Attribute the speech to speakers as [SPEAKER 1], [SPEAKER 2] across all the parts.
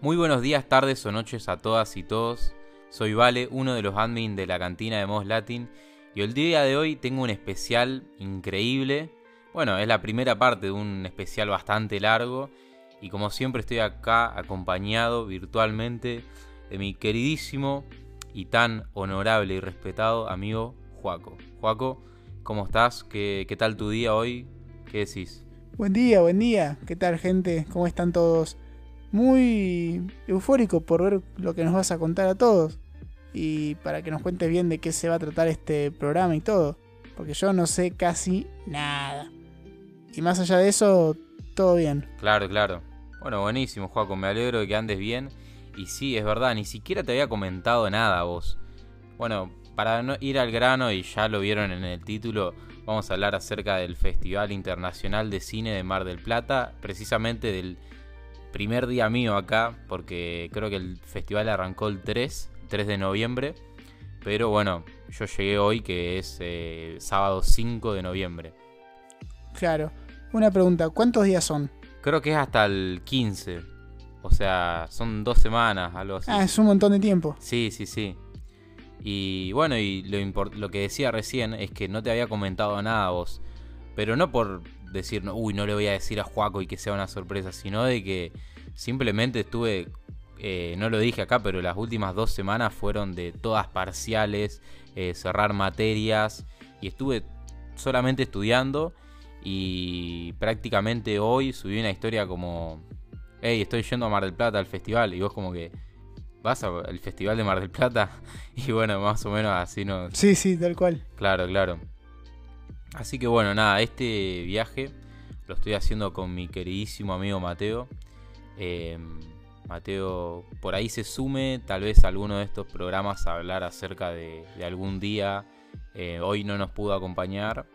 [SPEAKER 1] Muy buenos días, tardes o noches a todas y todos. Soy Vale, uno de los admin de la cantina de Moss Latin, y el día de hoy tengo un especial increíble. Bueno, es la primera parte de un especial bastante largo, y como siempre estoy acá acompañado virtualmente de mi queridísimo y tan honorable y respetado amigo Juaco. Juaco, ¿cómo estás? ¿Qué, qué tal tu día hoy? ¿Qué decís?
[SPEAKER 2] Buen día, buen día. ¿Qué tal, gente? ¿Cómo están todos? Muy eufórico por ver lo que nos vas a contar a todos. Y para que nos cuentes bien de qué se va a tratar este programa y todo. Porque yo no sé casi nada. Y más allá de eso, todo bien.
[SPEAKER 1] Claro, claro. Bueno, buenísimo, Juaco. Me alegro de que andes bien. Y sí, es verdad, ni siquiera te había comentado nada vos. Bueno, para no ir al grano, y ya lo vieron en el título, vamos a hablar acerca del Festival Internacional de Cine de Mar del Plata, precisamente del primer día mío acá, porque creo que el festival arrancó el 3, 3 de noviembre, pero bueno, yo llegué hoy que es eh, sábado 5 de noviembre.
[SPEAKER 2] Claro. Una pregunta, ¿cuántos días son?
[SPEAKER 1] Creo que es hasta el 15, o sea, son dos semanas, algo así.
[SPEAKER 2] Ah, es un montón de tiempo.
[SPEAKER 1] Sí, sí, sí. Y bueno, y lo, lo que decía recién es que no te había comentado nada vos. Pero no por decir, no, uy, no le voy a decir a Juaco y que sea una sorpresa, sino de que simplemente estuve, eh, no lo dije acá, pero las últimas dos semanas fueron de todas parciales, eh, cerrar materias, y estuve solamente estudiando y prácticamente hoy subí una historia como, hey, estoy yendo a Mar del Plata al festival, y vos como que, ¿vas al festival de Mar del Plata? Y bueno, más o menos así nos,
[SPEAKER 2] Sí, sí, tal cual.
[SPEAKER 1] Claro, claro. Así que bueno, nada, este viaje lo estoy haciendo con mi queridísimo amigo Mateo. Eh, Mateo por ahí se sume tal vez a alguno de estos programas a hablar acerca de, de algún día. Eh, hoy no nos pudo acompañar,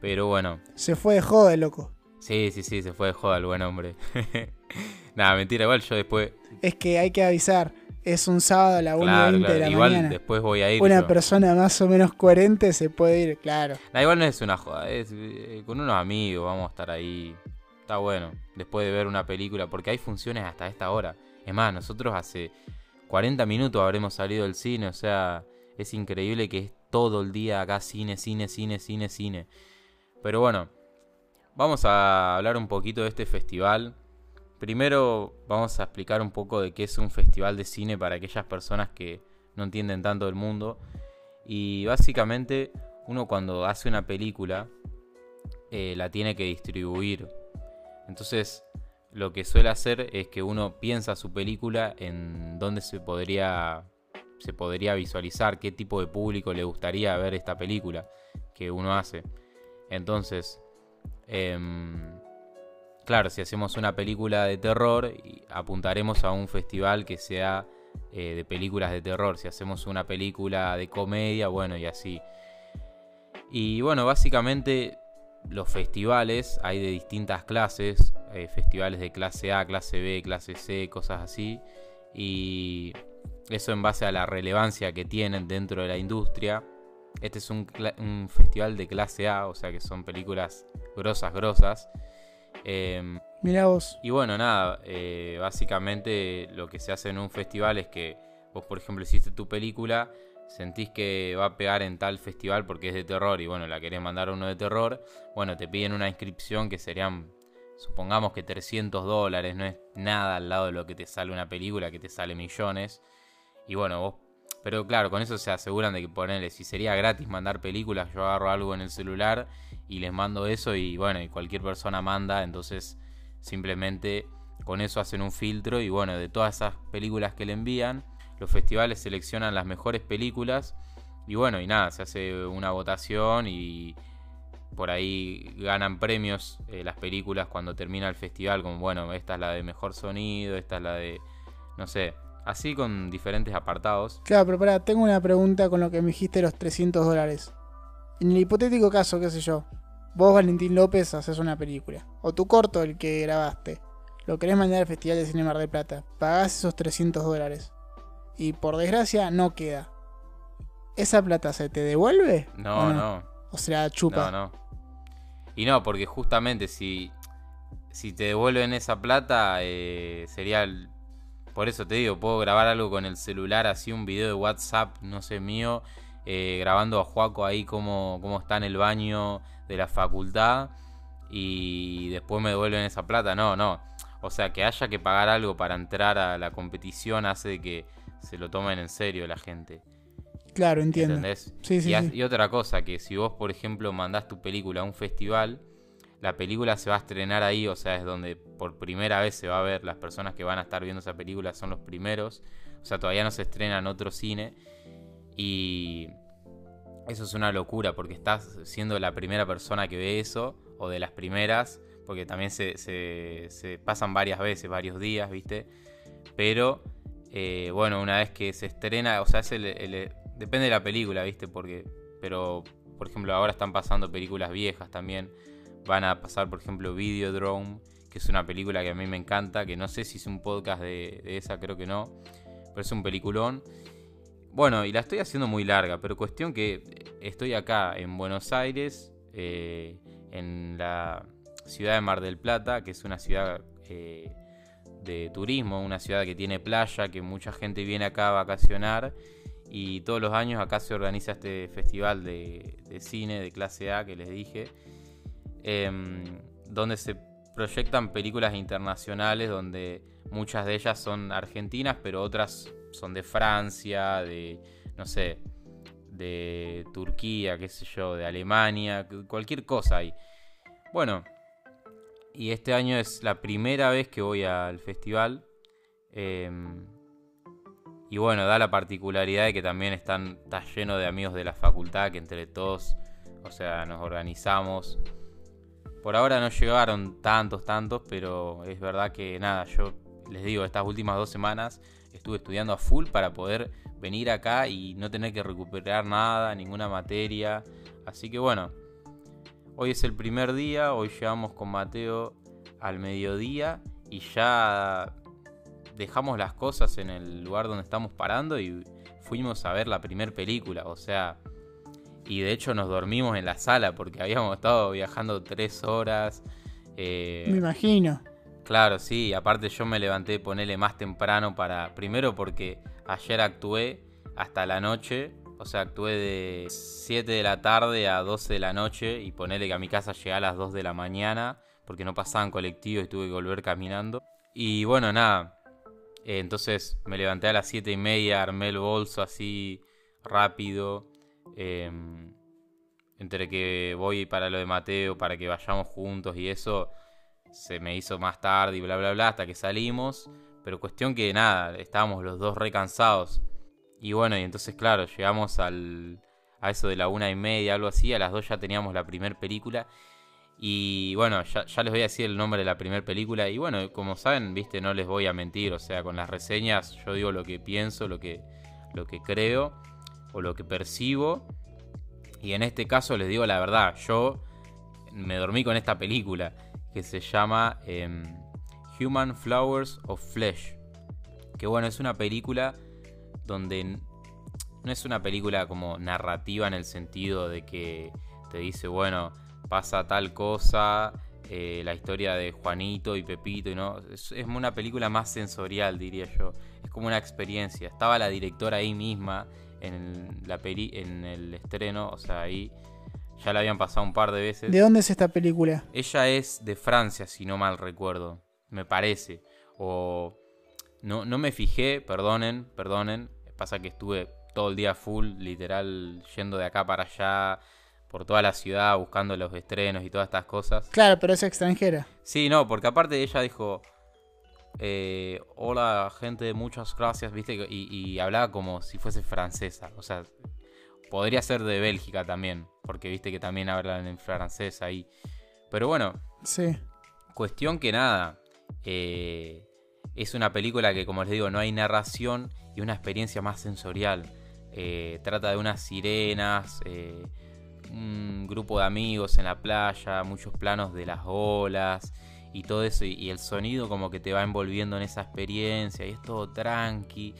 [SPEAKER 1] pero bueno,
[SPEAKER 2] Se fue de joda, loco.
[SPEAKER 1] sí, sí, sí, se fue de joda el buen hombre. nada, mentira, igual yo después...
[SPEAKER 2] Es que hay que avisar. Es un sábado a la 1.20
[SPEAKER 1] Claro,
[SPEAKER 2] de la
[SPEAKER 1] igual
[SPEAKER 2] mañana.
[SPEAKER 1] después voy a ir.
[SPEAKER 2] Una
[SPEAKER 1] yo.
[SPEAKER 2] persona más o menos coherente se puede ir, claro.
[SPEAKER 1] Nah, igual no es una joda, es eh, con unos amigos, vamos a estar ahí. Está bueno, después de ver una película, porque hay funciones hasta esta hora. Es más, nosotros hace 40 minutos habremos salido del cine, o sea, es increíble que es todo el día acá cine, cine, cine, cine, cine. Pero bueno, vamos a hablar un poquito de este festival. Primero vamos a explicar un poco de qué es un festival de cine para aquellas personas que no entienden tanto del mundo. Y básicamente uno cuando hace una película eh, la tiene que distribuir. Entonces lo que suele hacer es que uno piensa su película en dónde se podría, se podría visualizar, qué tipo de público le gustaría ver esta película que uno hace. Entonces, em, claro, si hacemos una película de terror, apuntaremos a un festival que sea eh, de películas de terror. Si hacemos una película de comedia, bueno, y así. Y bueno, básicamente los festivales hay de distintas clases. eh, festivales de clase A, clase B, clase C, cosas así. Y eso en base a la relevancia que tienen dentro de la industria. Este es un festival de clase A, o sea que son películas grosas, grosas. Em,
[SPEAKER 2] Mirá vos.
[SPEAKER 1] y bueno, nada, eh, básicamente lo que se hace en un festival es que vos, por ejemplo, hiciste tu película, sentís que va a pegar en tal festival porque es de terror y bueno, la querés mandar a uno de terror, bueno, te piden una inscripción que serían, supongamos que 300 dólares, no es nada al lado de lo que te sale una película que te sale millones. Y bueno, vos, pero claro, con eso se aseguran de que ponerle, si sería gratis mandar películas, yo agarro algo en el celular y les mando eso y bueno, y cualquier persona manda, entonces simplemente con eso hacen un filtro y bueno, de todas esas películas que le envían, los festivales seleccionan las mejores películas y bueno, y nada, se hace una votación y por ahí ganan premios eh, las películas cuando termina el festival, como bueno, esta es la de mejor sonido, esta es la de, no sé, así con diferentes apartados.
[SPEAKER 2] Claro, pero pará, tengo una pregunta con lo que me dijiste los 300 dólares. En el hipotético caso, qué sé yo, vos, Valentín López, haces una película. O tu corto, el que grabaste. Lo querés mandar al Festival de Cine Mar del Plata. Pagás esos 300 dólares. Y por desgracia, no queda. ¿Esa plata se te devuelve?
[SPEAKER 1] No,
[SPEAKER 2] ¿O
[SPEAKER 1] no.
[SPEAKER 2] O sea, chupa.
[SPEAKER 1] No, no. Y no, porque justamente si, si te devuelven esa plata, eh, sería el- por eso te digo, puedo grabar algo con el celular, así un video de WhatsApp, no sé, mío, eh, grabando a Juaco ahí como, como está en el baño de la facultad y después me devuelven esa plata. No, no. O sea, que haya que pagar algo para entrar a la competición hace que se lo tomen en serio la gente.
[SPEAKER 2] Claro, entiendo.
[SPEAKER 1] ¿Entendés?
[SPEAKER 2] Sí, sí,
[SPEAKER 1] y,
[SPEAKER 2] sí.
[SPEAKER 1] y otra cosa, que si vos, por ejemplo, mandás tu película a un festival, la película se va a estrenar ahí, o sea, es donde por primera vez se va a ver, las personas que van a estar viendo esa película son los primeros, o sea, todavía no se estrena en otro cine, y eso es una locura, porque estás siendo la primera persona que ve eso, o de las primeras, porque también se, se- se pasan varias veces, varios días, ¿viste? Pero, eh, bueno, una vez que se estrena, o sea, es el- el- depende de la película, ¿viste? Porque, pero, por ejemplo, ahora están pasando películas viejas también. Van a pasar, por ejemplo, Videodrome, que es una película que a mí me encanta, que no sé si es un podcast de esa, creo que no, pero es un peliculón. Bueno, y la estoy haciendo muy larga, pero cuestión que estoy acá en Buenos Aires, eh, en la ciudad de Mar del Plata, que es una ciudad eh, de turismo, una ciudad que tiene playa, que mucha gente viene acá a vacacionar. Y todos los años acá se organiza este festival de, de cine de clase A que les dije, em, donde se proyectan películas internacionales, donde muchas de ellas son argentinas, pero otras son de Francia, de, no sé, de Turquía, qué sé yo, de Alemania, cu- cualquier cosa ahí. Bueno, y este año es la primera vez que voy al festival. em, y bueno, da la particularidad de que también están, está lleno de amigos de la facultad, que entre todos, o sea, nos organizamos. Por ahora no llegaron tantos, tantos, pero es verdad que nada, yo les digo, estas últimas dos semanas estuve estudiando a full para poder venir acá y no tener que recuperar nada, ninguna materia. Así que bueno, hoy es el primer día, hoy llegamos con Mateo al mediodía y ya dejamos las cosas en el lugar donde estamos parando y fuimos a ver la primer película, o sea, y de hecho nos dormimos en la sala porque habíamos estado viajando tres horas. eh,
[SPEAKER 2] Me imagino.
[SPEAKER 1] Claro, sí, aparte yo me levanté, ponele más temprano para. Primero porque ayer actué hasta la noche, o sea, actué de 7 de la tarde a 12 de la noche y ponele que a mi casa llegué a las 2 de la mañana porque no pasaban colectivos y tuve que volver caminando. Y bueno, nada, eh, entonces me levanté a las 7 y media, armé el bolso así rápido. em, entre que voy para lo de Mateo, para que vayamos juntos y eso se me hizo más tarde y bla bla bla hasta que salimos. Pero cuestión que nada, estábamos los dos recansados. Y bueno, y entonces claro, llegamos al, a eso de la una y media, algo así. A las dos ya teníamos la primera película. Y bueno, ya, ya les voy a decir el nombre de la primera película. Y bueno, como saben, viste, no les voy a mentir. O sea, con las reseñas yo digo lo que pienso, lo que, lo que creo o lo que percibo. Y en este caso les digo la verdad, yo me dormí con esta película que se llama em, Human Flowers of Flesh. Que bueno, es una película donde no es una película como narrativa en el sentido de que te dice, bueno, pasa tal cosa, eh, la historia de Juanito y Pepito, y no, es, es una película más sensorial, diría yo. Es como una experiencia. Estaba la directora ahí misma en la peli, en el estreno, o sea, ahí ya la habían pasado un par de veces.
[SPEAKER 2] ¿De dónde es esta película?
[SPEAKER 1] Ella es de Francia, si no mal recuerdo. Me parece. O. No, no me fijé, perdonen, perdonen. Pasa que estuve todo el día full, literal, yendo de acá para allá, por toda la ciudad, buscando los estrenos y todas estas cosas.
[SPEAKER 2] Claro, pero es extranjera.
[SPEAKER 1] Sí, no, porque aparte ella dijo. eh, Hola, gente, muchas gracias, viste, y, y hablaba como si fuese francesa. O sea, podría ser de Bélgica también, porque viste que también hablan en francés ahí. Pero bueno,
[SPEAKER 2] Sí.
[SPEAKER 1] Cuestión que nada. eh, es una película que, como les digo, no hay narración y una experiencia más sensorial. Eh, trata de unas sirenas, eh, un grupo de amigos en la playa, muchos planos de las olas y todo eso. Y, y el sonido como que te va envolviendo en esa experiencia y es todo tranqui.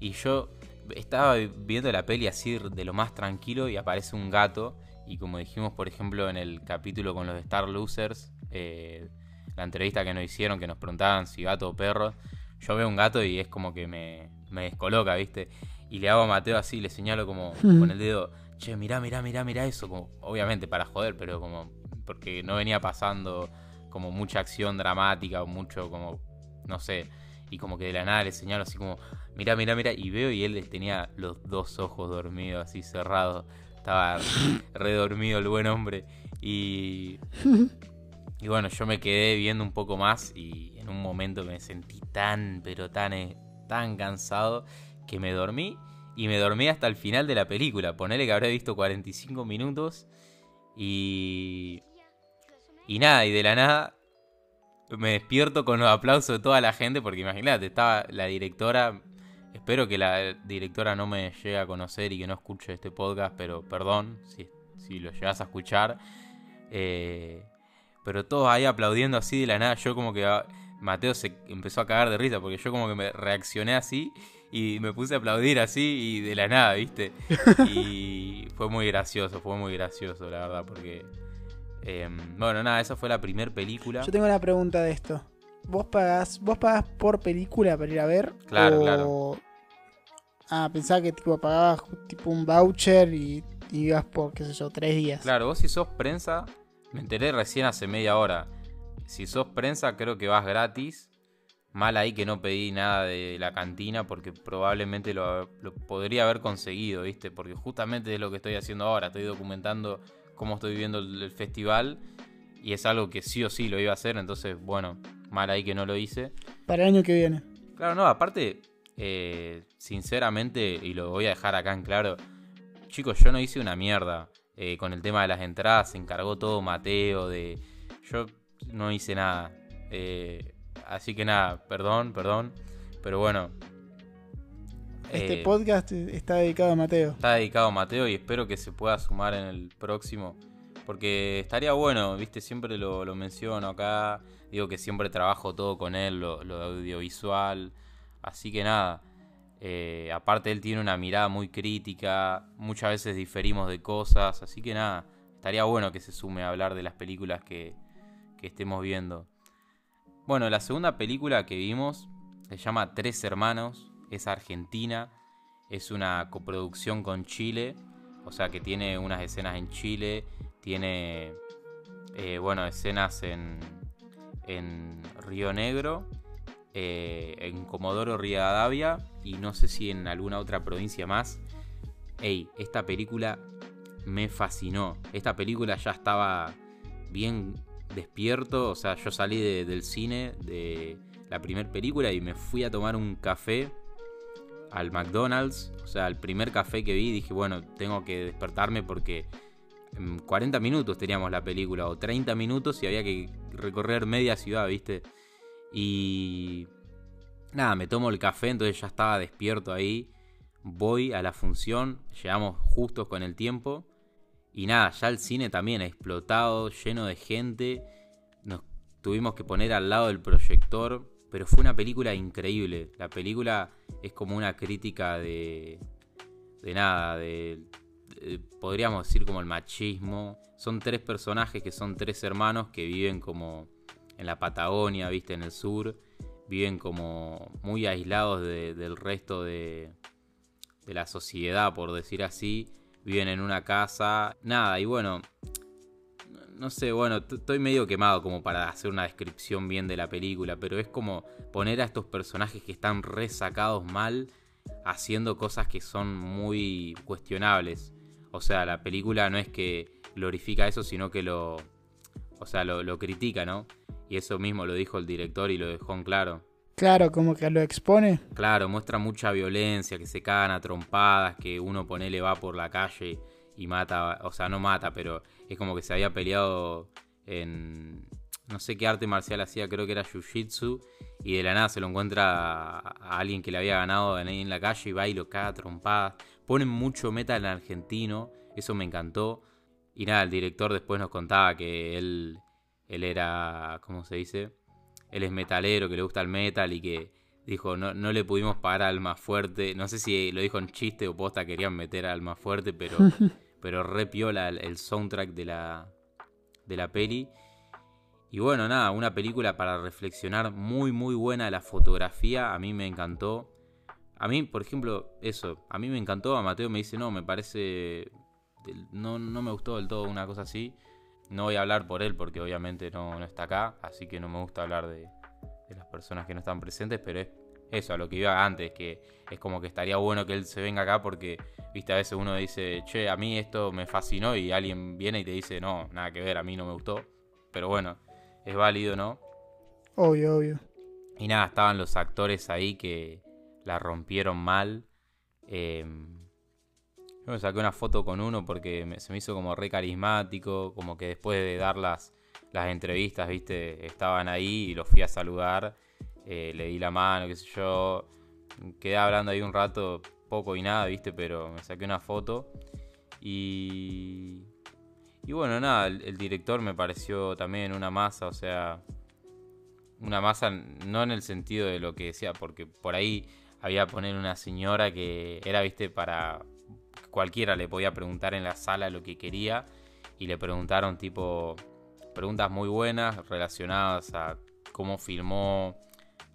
[SPEAKER 1] Y yo estaba viendo la peli así de lo más tranquilo y aparece un gato. Y como dijimos, por ejemplo, en el capítulo con los Star Losers, eh, la entrevista que nos hicieron, que nos preguntaban si gato o perro, yo veo un gato y es como que me, me descoloca, ¿viste? Y le hago a Mateo así, le señalo como con el dedo, che, mirá, mirá, mirá, mirá eso, como, obviamente para joder, pero como, porque no venía pasando como mucha acción dramática o mucho como, no sé, y como que de la nada le señalo así como, mirá, mirá, mirá, y veo y él tenía los dos ojos dormidos, así cerrados, estaba redormido el buen hombre, y, y bueno, yo me quedé viendo un poco más y en un momento me sentí tan, pero tan, eh, tan cansado que me dormí. Y me dormí hasta el final de la película. Ponele que habré visto 45 minutos y... Y nada, y de la nada me despierto con los aplausos de toda la gente porque imagínate, estaba la directora... Espero que la directora no me llegue a conocer y que no escuche este podcast, pero perdón si, si lo llegas a escuchar. Eh, pero todos ahí aplaudiendo así de la nada, yo como que... Ah, Mateo se empezó a cagar de risa porque yo como que me reaccioné así y me puse a aplaudir así y de la nada, ¿viste? Y fue muy gracioso, fue muy gracioso, la verdad, porque... Em, bueno, nada, esa fue la primera película.
[SPEAKER 2] Yo tengo una pregunta de esto. ¿Vos pagás, vos pagás por película para ir a ver?
[SPEAKER 1] Claro, claro.
[SPEAKER 2] Ah, pensaba que tipo pagabas tipo un voucher y, y ibas por, qué sé yo, tres días.
[SPEAKER 1] Claro, vos si sos prensa, me enteré recién hace media hora. Si sos prensa, creo que vas gratis Mal ahí que no pedí nada de la cantina porque probablemente lo, podría haber conseguido, ¿viste? Porque justamente es lo que estoy haciendo ahora. Estoy documentando cómo estoy viviendo el, festival y es algo que sí o sí lo iba a hacer. Entonces, bueno, mal ahí que no lo hice.
[SPEAKER 2] Para el año que viene.
[SPEAKER 1] Claro, no, aparte, eh, sinceramente, y lo voy a dejar acá en claro, chicos, yo no hice una mierda eh, con el tema de las entradas. Se encargó todo Mateo de... Yo no hice nada. Eh, Así que nada, perdón, perdón. Pero bueno.
[SPEAKER 2] Este eh, podcast está dedicado a Mateo.
[SPEAKER 1] Está dedicado a Mateo y espero que se pueda sumar en el próximo. Porque estaría bueno, viste, siempre lo, menciono acá. Digo que siempre trabajo todo con él, lo, audiovisual. Así que nada. Eh, aparte él tiene una mirada muy crítica. Muchas veces diferimos de cosas. Así que nada. Estaría bueno que se sume a hablar de las películas que, que estemos viendo. Bueno, la segunda película que vimos se llama Tres Hermanos, es argentina, es una coproducción con Chile, o sea que tiene unas escenas en Chile, tiene, eh, bueno, escenas en, en Río Negro, eh, en Comodoro Rivadavia y no sé si en alguna otra provincia más. Ey, esta película me fascinó. Esta película ya estaba bien despierto, o sea, yo salí del cine de la primera película y me fui a tomar un café al McDonald's, o sea, el primer café que vi, dije, bueno, tengo que despertarme porque en 40 minutos teníamos la película, o 30 minutos y había que recorrer media ciudad, ¿viste? Y nada, me tomo el café, entonces ya estaba despierto ahí, voy a la función, llegamos justos con el tiempo y nada, ya el cine también ha explotado, lleno de gente. Nos tuvimos que poner al lado del proyector, pero fue una película increíble. La película es como una crítica de, de nada, de, podríamos decir como el machismo. Son tres personajes que son tres hermanos que viven como en la Patagonia, viste, en el sur. Viven como muy aislados del resto de, la sociedad, por decir así viven en una casa, nada, y bueno, no sé, bueno, estoy medio quemado como para hacer una descripción bien de la película, pero es como poner a estos personajes que están resacados mal haciendo cosas que son muy cuestionables. O sea, la película no es que glorifica eso, sino que lo, o sea, lo, lo critica, ¿no? Y eso mismo lo dijo el director y lo dejó en claro.
[SPEAKER 2] Claro, como que lo expone.
[SPEAKER 1] Claro, muestra mucha violencia, que se cagan a trompadas, que uno ponele va por la calle y mata, o sea, no mata, pero es como que se había peleado en no sé qué arte marcial hacía, creo que era jiu-jitsu, y de la nada se lo encuentra a, alguien que le había ganado en, en la calle y va y lo caga a trompadas. Ponen mucho metal en argentino, eso me encantó. Y nada, el director después nos contaba que él, él era, ¿cómo se dice? él es metalero, que le gusta el metal y que dijo, no, no le pudimos pagar al más fuerte. No sé si lo dijo en chiste o posta querían meter al más fuerte, pero, pero re piola el, soundtrack de la, de la peli. Y bueno, nada, una película para reflexionar muy, muy buena. La fotografía a mí me encantó. A mí, por ejemplo, eso, a mí me encantó. A Mateo me dice, no, me parece. No, no me gustó del todo una cosa así. No voy a hablar por él porque obviamente no, no está acá. Así que no me gusta hablar de, de las personas que no están presentes. Pero es eso, a lo que iba antes, que es como que estaría bueno que él se venga acá porque, viste, a veces uno dice, che, a mí esto me fascinó y alguien viene y te dice, no, nada que ver, a mí no me gustó. Pero bueno, es válido, ¿no?
[SPEAKER 2] Obvio, obvio.
[SPEAKER 1] Y nada, estaban los actores ahí que la rompieron mal. Eh, yo me saqué una foto con uno porque se me hizo como re carismático, como que después de dar las, las entrevistas, viste, estaban ahí y los fui a saludar eh, le di la mano, qué sé yo. Quedé hablando ahí un rato, poco y nada, viste, pero me saqué una foto. Y. Y bueno, nada, el, director me pareció también una masa, o sea. Una masa, no en el sentido de lo que decía, porque por ahí había poner una señora que era, viste, para. Cualquiera le podía preguntar en la sala lo que quería. Y le preguntaron, tipo. Preguntas muy buenas relacionadas a cómo filmó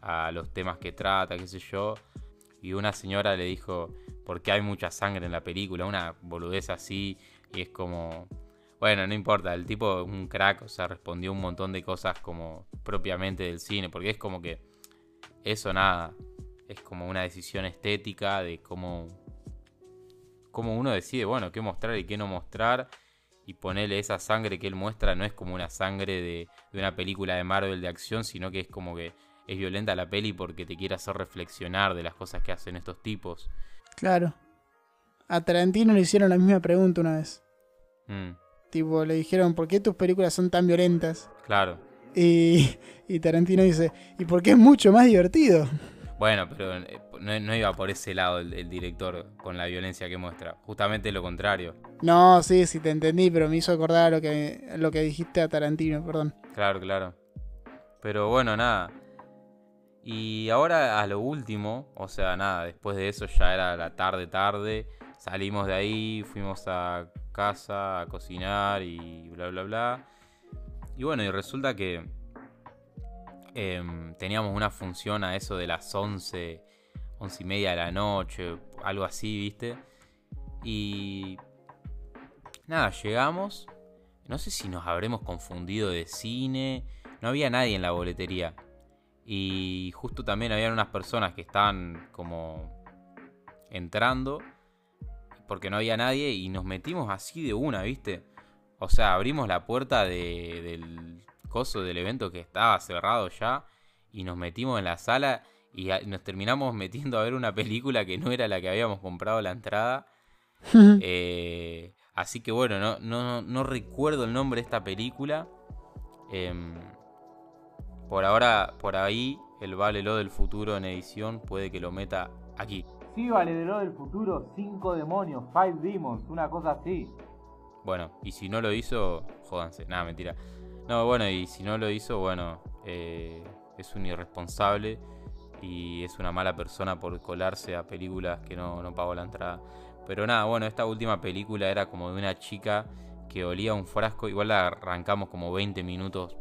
[SPEAKER 1] a los temas que trata, qué sé yo. Y una señora le dijo, ¿por qué hay mucha sangre en la película? Una boludez así. Y es como, bueno, no importa, el tipo un crack, o sea, respondió un montón de cosas como propiamente del cine, porque es como que eso nada, es como una decisión estética de cómo, cómo uno decide, bueno, qué mostrar y qué no mostrar. Y ponerle esa sangre que él muestra no es como una sangre de, de una película de Marvel de acción, sino que es como que es violenta la peli porque te quiere hacer reflexionar de las cosas que hacen estos tipos.
[SPEAKER 2] Claro. A Tarantino le hicieron la misma pregunta una vez.
[SPEAKER 1] Mm.
[SPEAKER 2] Tipo, le dijeron, ¿por qué tus películas son tan violentas?
[SPEAKER 1] Claro.
[SPEAKER 2] Y, y Tarantino dice, ¿y por qué es mucho más divertido?
[SPEAKER 1] Bueno, pero eh, no, iba por ese lado el, director con la violencia que muestra. Justamente lo contrario.
[SPEAKER 2] No, sí, sí te entendí, pero me hizo acordar lo que, lo que dijiste a Tarantino, perdón.
[SPEAKER 1] Claro, claro. Pero bueno, nada. Y ahora a lo último, o sea, nada, después de eso ya era la tarde, tarde. Salimos de ahí, fuimos a casa a cocinar y bla, bla, bla. Y bueno, y resulta que em, teníamos una función a eso de las 11, 11 y media de la noche, algo así, ¿viste? Y nada, llegamos. No sé si nos habremos confundido de cine. No había nadie en la boletería. Y justo también habían unas personas que estaban como entrando porque no había nadie y nos metimos así de una, ¿viste? O sea, abrimos la puerta del coso del evento que estaba cerrado ya y nos metimos en la sala y nos terminamos metiendo a ver una película que no era la que habíamos comprado la entrada. Eh, así que bueno, no, no, no, recuerdo el nombre de esta película. Em, por ahora, por ahí, el Vale lo del futuro en edición puede que lo meta aquí.
[SPEAKER 3] Sí, Vale de lo del futuro, 5 demonios, 5 demons, una cosa así.
[SPEAKER 1] Bueno, y si no lo hizo, jódanse. Nada, mentira. No, bueno, y si no lo hizo, bueno, eh, es un irresponsable y es una mala persona por colarse a películas que no, no pagó la entrada. Pero nada, bueno, esta última película era como de una chica que olía un frasco. Igual la arrancamos como 20 minutos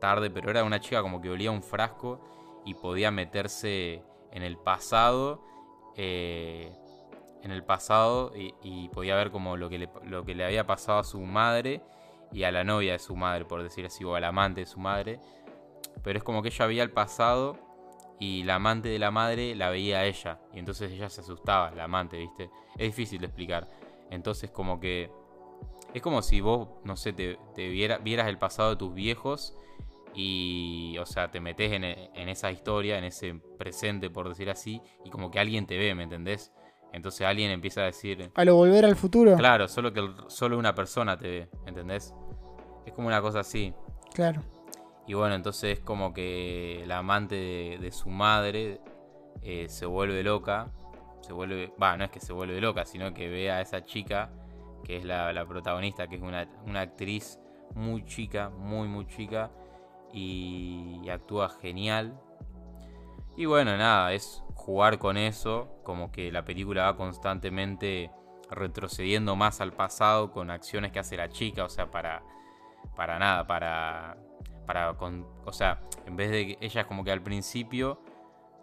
[SPEAKER 1] tarde, pero era una chica como que olía un frasco y podía meterse en el pasado. Eh, en el pasado y, podía ver como lo que, le, lo que le había pasado a su madre y a la novia de su madre, por decir así, o al amante de su madre. Pero es como que ella veía el pasado y la amante de la madre la veía a ella. Y entonces ella se asustaba, la amante, ¿viste? Es difícil de explicar. Entonces como que... Es como si vos, no sé, te, vieras el pasado de tus viejos y, o sea, te metes en, esa historia, en ese presente, por decir así, y como que alguien te ve, ¿me entendés? Entonces alguien empieza a decir...
[SPEAKER 2] A lo volver al futuro.
[SPEAKER 1] Claro, solo que solo una persona te ve, ¿entendés? Es como una cosa así.
[SPEAKER 2] Claro.
[SPEAKER 1] Y bueno, entonces es como que la amante de, su madre eh, se vuelve loca. Se vuelve... Va, no es que se vuelve loca, sino que ve a esa chica, que es la, la protagonista, que es una, una actriz muy chica, muy, muy chica y, actúa genial. Y bueno, nada, es jugar con eso, como que la película va constantemente retrocediendo más al pasado con acciones que hace la chica, o sea, para, para nada, para, para con, o sea, en vez de que ella como que al principio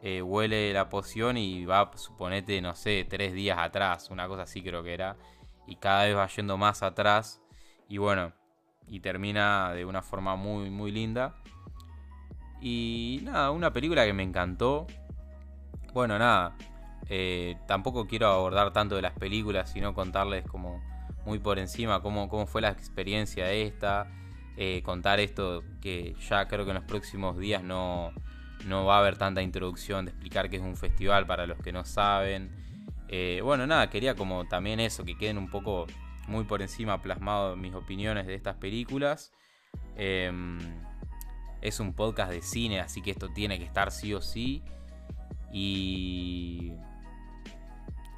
[SPEAKER 1] eh, huele la poción y va, suponete, no sé, tres días atrás, una cosa así creo que era, y cada vez va yendo más atrás, y bueno, y termina de una forma muy, muy linda. Y nada, una película que me encantó. Bueno, nada, eh, tampoco quiero abordar tanto de las películas, sino contarles como muy por encima cómo, cómo fue la experiencia esta. Eh, contar esto que ya creo que en los próximos días no, no va a haber tanta introducción de explicar que es un festival para los que no saben. Eh, bueno, nada, quería como también eso, que queden un poco muy por encima plasmado mis opiniones de estas películas. Em, es un podcast de cine, así que esto tiene que estar sí o sí. Y,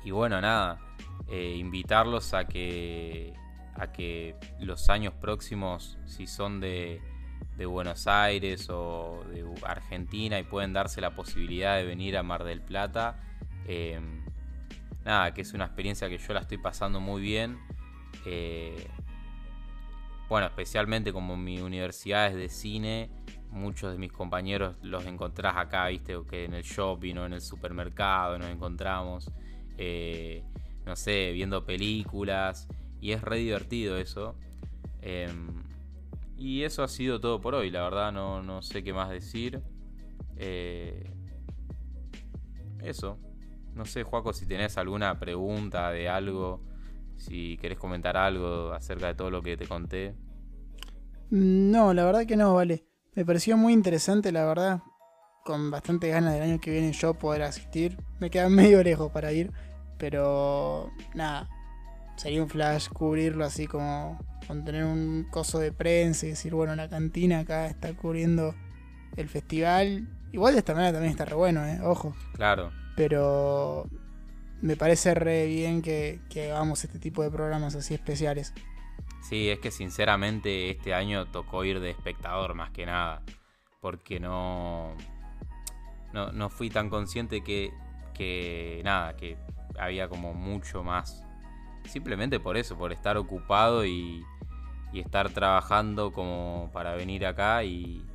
[SPEAKER 1] y bueno, nada, eh, invitarlos a que, a que los años próximos, si son de, Buenos Aires o de Argentina y pueden darse la posibilidad de venir a Mar del Plata, em, nada, que es una experiencia que yo la estoy pasando muy bien. Eh, bueno, especialmente como mi universidad es de cine, muchos de mis compañeros los encontrás acá, viste, que en el shopping o en el supermercado nos encontramos, eh, no sé, viendo películas, y es re divertido eso. Em, y eso ha sido todo por hoy, la verdad no, no sé qué más decir. Eh, eso. No sé, Juaco, si tenés alguna pregunta de algo, si querés comentar algo acerca de todo lo que te conté.
[SPEAKER 2] No, la verdad que no, vale. Me pareció muy interesante, la verdad. Con bastante ganas del año que viene yo poder asistir. Me queda medio lejos para ir. Pero nada. Sería un flash cubrirlo así como con tener un coso de prensa y decir, bueno, la cantina acá está cubriendo el festival. Igual de esta manera también está re bueno, eh, ojo.
[SPEAKER 1] Claro.
[SPEAKER 2] Pero me parece re bien que, que hagamos este tipo de programas así especiales.
[SPEAKER 1] Sí, es que sinceramente este año tocó ir de espectador más que nada. Porque no. No, no fui tan consciente que. que. nada, que había como mucho más. Simplemente por eso, por estar ocupado y. y estar trabajando como para venir acá y.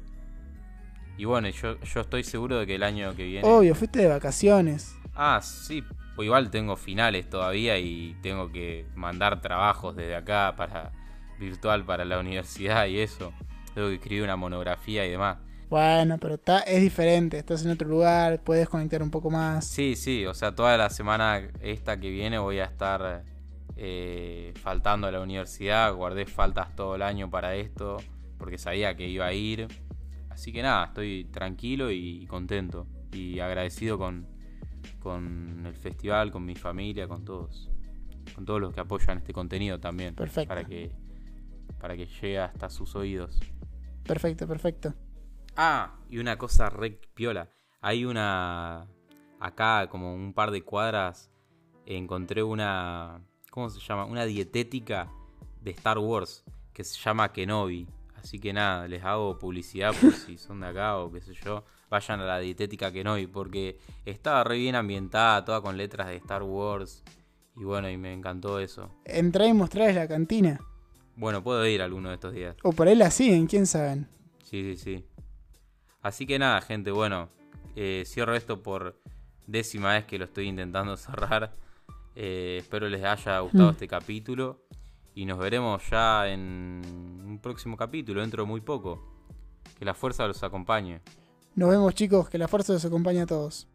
[SPEAKER 1] Y bueno, yo, yo estoy seguro de que el año que viene.
[SPEAKER 2] Obvio, fuiste de vacaciones.
[SPEAKER 1] Ah, sí, pues igual tengo finales todavía y tengo que mandar trabajos desde acá para virtual para la universidad y eso. Tengo que escribir una monografía y demás.
[SPEAKER 2] Bueno, pero está, es diferente, estás en otro lugar, puedes conectar un poco más.
[SPEAKER 1] Sí, sí, o sea, toda la semana esta que viene voy a estar eh, faltando a la universidad, guardé faltas todo el año para esto, porque sabía que iba a ir. Así que nada, estoy tranquilo y contento y agradecido con, con el festival, con mi familia, con todos. Con todos los que apoyan este contenido también.
[SPEAKER 2] Perfecto.
[SPEAKER 1] Para que, para que llegue hasta sus oídos.
[SPEAKER 2] Perfecto, perfecto.
[SPEAKER 1] Ah, y una cosa re piola. Hay una. Acá, como un par de cuadras, encontré una. ¿Cómo se llama? Una dietética de Star Wars que se llama Kenobi. Así que nada, les hago publicidad por si son de acá o qué sé yo. Vayan a la dietética Kenobi porque estaba re bien ambientada, toda con letras de Star Wars. Y bueno, y me encantó eso.
[SPEAKER 2] Entrá y mostrarles la cantina.
[SPEAKER 1] Bueno, puedo ir alguno de estos días.
[SPEAKER 2] O por ahí la siguen, quién saben.
[SPEAKER 1] Sí, sí, sí. Así que nada, gente, bueno, eh, cierro esto por décima vez que lo estoy intentando cerrar. Eh, espero les haya gustado
[SPEAKER 2] Mm.
[SPEAKER 1] este capítulo. Y nos veremos ya en un próximo capítulo, dentro de muy poco. Que la fuerza los acompañe.
[SPEAKER 2] Nos vemos chicos, que la fuerza los acompañe a todos.